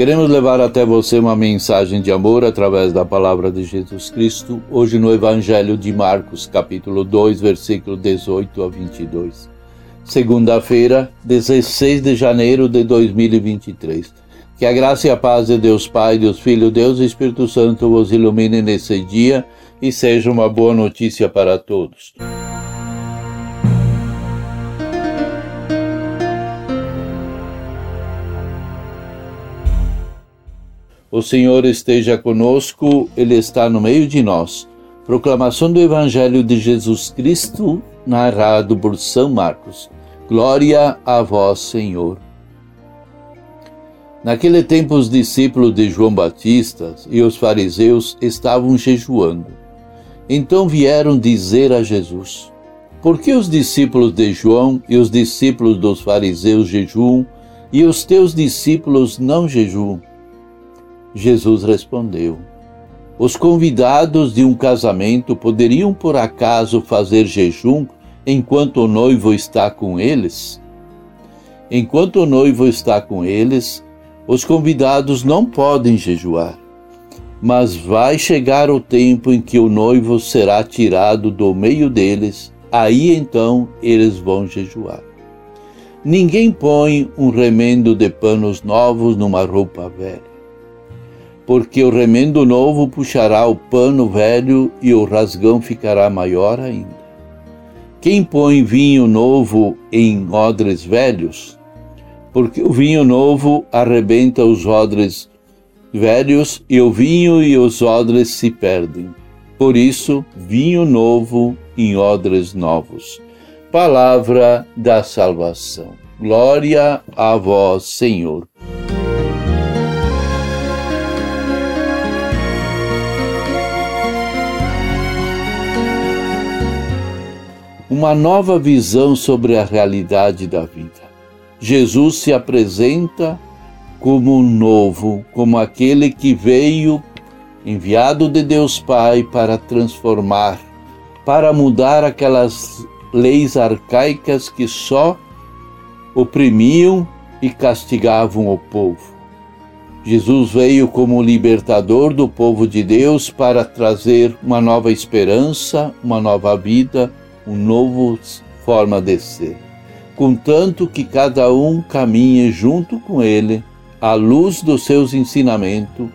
Queremos levar até você uma mensagem de amor através da palavra de Jesus Cristo, hoje no Evangelho de Marcos, capítulo 2, versículo 18 a 22. Segunda-feira, 16 de janeiro de 2023. Que a graça e a paz de Deus Pai, Deus Filho, Deus e Espírito Santo vos ilumine nesse dia e seja uma boa notícia para todos. O Senhor esteja conosco, Ele está no meio de nós. Proclamação do Evangelho de Jesus Cristo, narrado por São Marcos. Glória a vós, Senhor. Naquele tempo, os discípulos de João Batista e os fariseus estavam jejuando. Então vieram dizer a Jesus: Por que os discípulos de João e os discípulos dos fariseus jejuam e os teus discípulos não jejuam? Jesus respondeu: Os convidados de um casamento poderiam por acaso fazer jejum enquanto o noivo está com eles? Enquanto o noivo está com eles, os convidados não podem jejuar. Mas vai chegar o tempo em que o noivo será tirado do meio deles, aí então eles vão jejuar. Ninguém põe um remendo de panos novos numa roupa velha porque o remendo novo puxará o pano velho e o rasgão ficará maior ainda. Quem põe vinho novo em odres velhos? Porque o vinho novo arrebenta os odres velhos e o vinho e os odres se perdem. Por isso, vinho novo em odres novos. Palavra da salvação. Glória a vós, Senhor. Uma nova visão sobre a realidade da vida. Jesus se apresenta como um novo, como aquele que veio enviado de Deus Pai para transformar, para mudar aquelas leis arcaicas que só oprimiam e castigavam o povo. Jesus veio como libertador do povo de Deus para trazer uma nova esperança, uma nova vida, uma nova forma de ser, contanto que cada um caminhe junto com ele à luz dos seus ensinamentos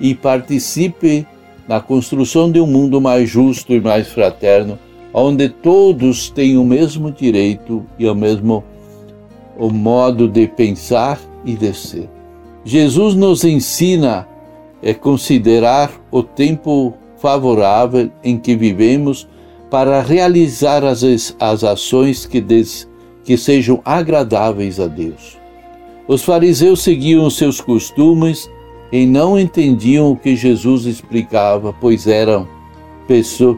e participe na construção de um mundo mais justo e mais fraterno, onde todos têm o mesmo direito e o mesmo o modo de pensar e de ser. Jesus nos ensina a considerar o tempo favorável em que vivemos para realizar as, as ações que, des, que sejam agradáveis a Deus. Os fariseus seguiam seus costumes e não entendiam o que Jesus explicava, pois eram pessoas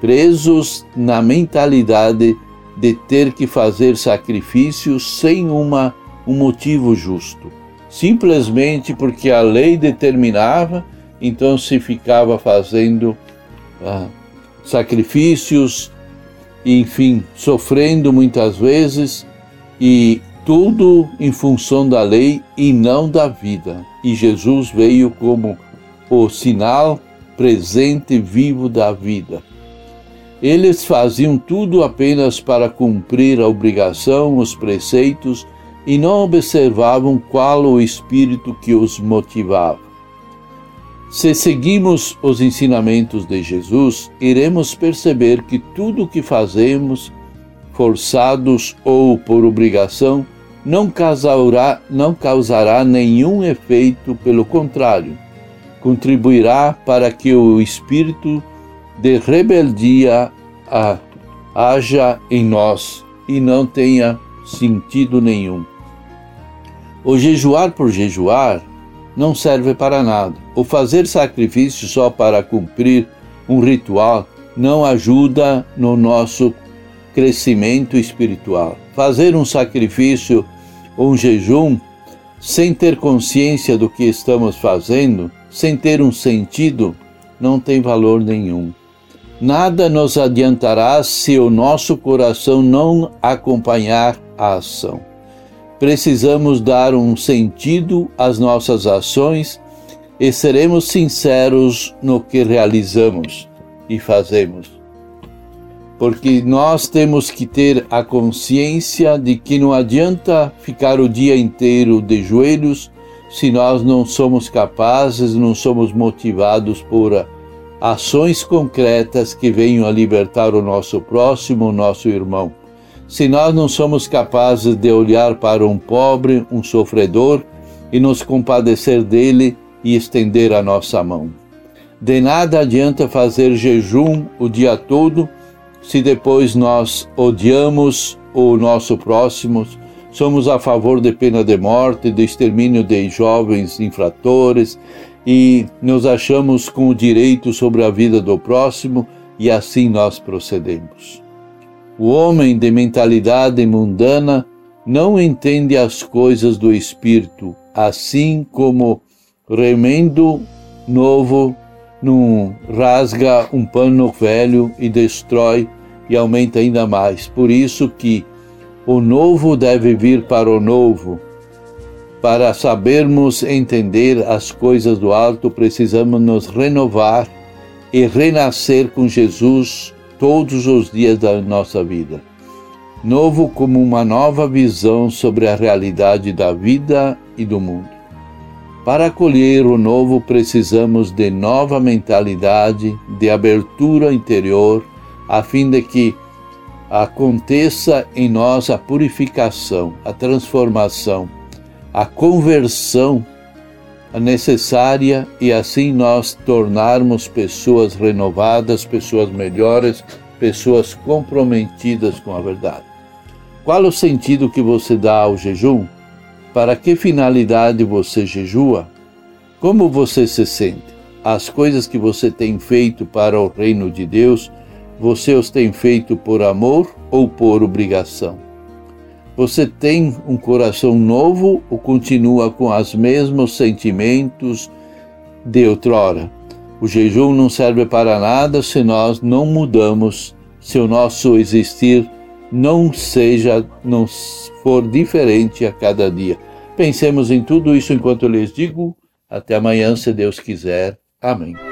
presos na mentalidade de ter que fazer sacrifícios sem uma, um motivo justo. Simplesmente porque a lei determinava, então se ficava fazendo ah, sacrifícios, enfim, sofrendo muitas vezes e tudo em função da lei e não da vida. E Jesus veio como o sinal presente vivo da vida. Eles faziam tudo apenas para cumprir a obrigação, os preceitos e não observavam qual o espírito que os motivava. Se seguimos os ensinamentos de Jesus, iremos perceber que tudo o que fazemos, forçados ou por obrigação, não causará, não causará nenhum efeito, pelo contrário, contribuirá para que o espírito de rebeldia haja em nós e não tenha sentido nenhum. O jejuar por jejuar não serve para nada. O fazer sacrifício só para cumprir um ritual não ajuda no nosso crescimento espiritual. Fazer um sacrifício ou um jejum sem ter consciência do que estamos fazendo, sem ter um sentido, não tem valor nenhum. Nada nos adiantará se o nosso coração não acompanhar a ação. Precisamos dar um sentido às nossas ações e seremos sinceros no que realizamos e fazemos. Porque nós temos que ter a consciência de que não adianta ficar o dia inteiro de joelhos se nós não somos capazes, não somos motivados por ações concretas que venham a libertar o nosso próximo, o nosso irmão. Se nós não somos capazes de olhar para um pobre, um sofredor e nos compadecer dele e estender a nossa mão. De nada adianta fazer jejum o dia todo se depois nós odiamos o nosso próximo, somos a favor de pena de morte, de extermínio de jovens infratores e nos achamos com o direito sobre a vida do próximo e assim nós procedemos. O homem de mentalidade mundana não entende as coisas do espírito, assim como remendo novo não rasga um pano velho e destrói e aumenta ainda mais. Por isso que o novo deve vir para o novo para sabermos entender as coisas do alto, precisamos nos renovar e renascer com Jesus todos os dias da nossa vida. Novo como uma nova visão sobre a realidade da vida e do mundo. Para acolher o novo, precisamos de nova mentalidade, de abertura interior, a fim de que aconteça em nós a purificação, a transformação a conversão necessária e assim nós tornarmos pessoas renovadas, pessoas melhores, pessoas comprometidas com a verdade. Qual o sentido que você dá ao jejum? Para que finalidade você jejua? Como você se sente? As coisas que você tem feito para o reino de Deus, você os tem feito por amor ou por obrigação? Você tem um coração novo ou continua com os mesmos sentimentos de outrora? O jejum não serve para nada se nós não mudamos, se o nosso existir não seja, não for diferente a cada dia. Pensemos em tudo isso enquanto eu lhes digo. Até amanhã, se Deus quiser. Amém.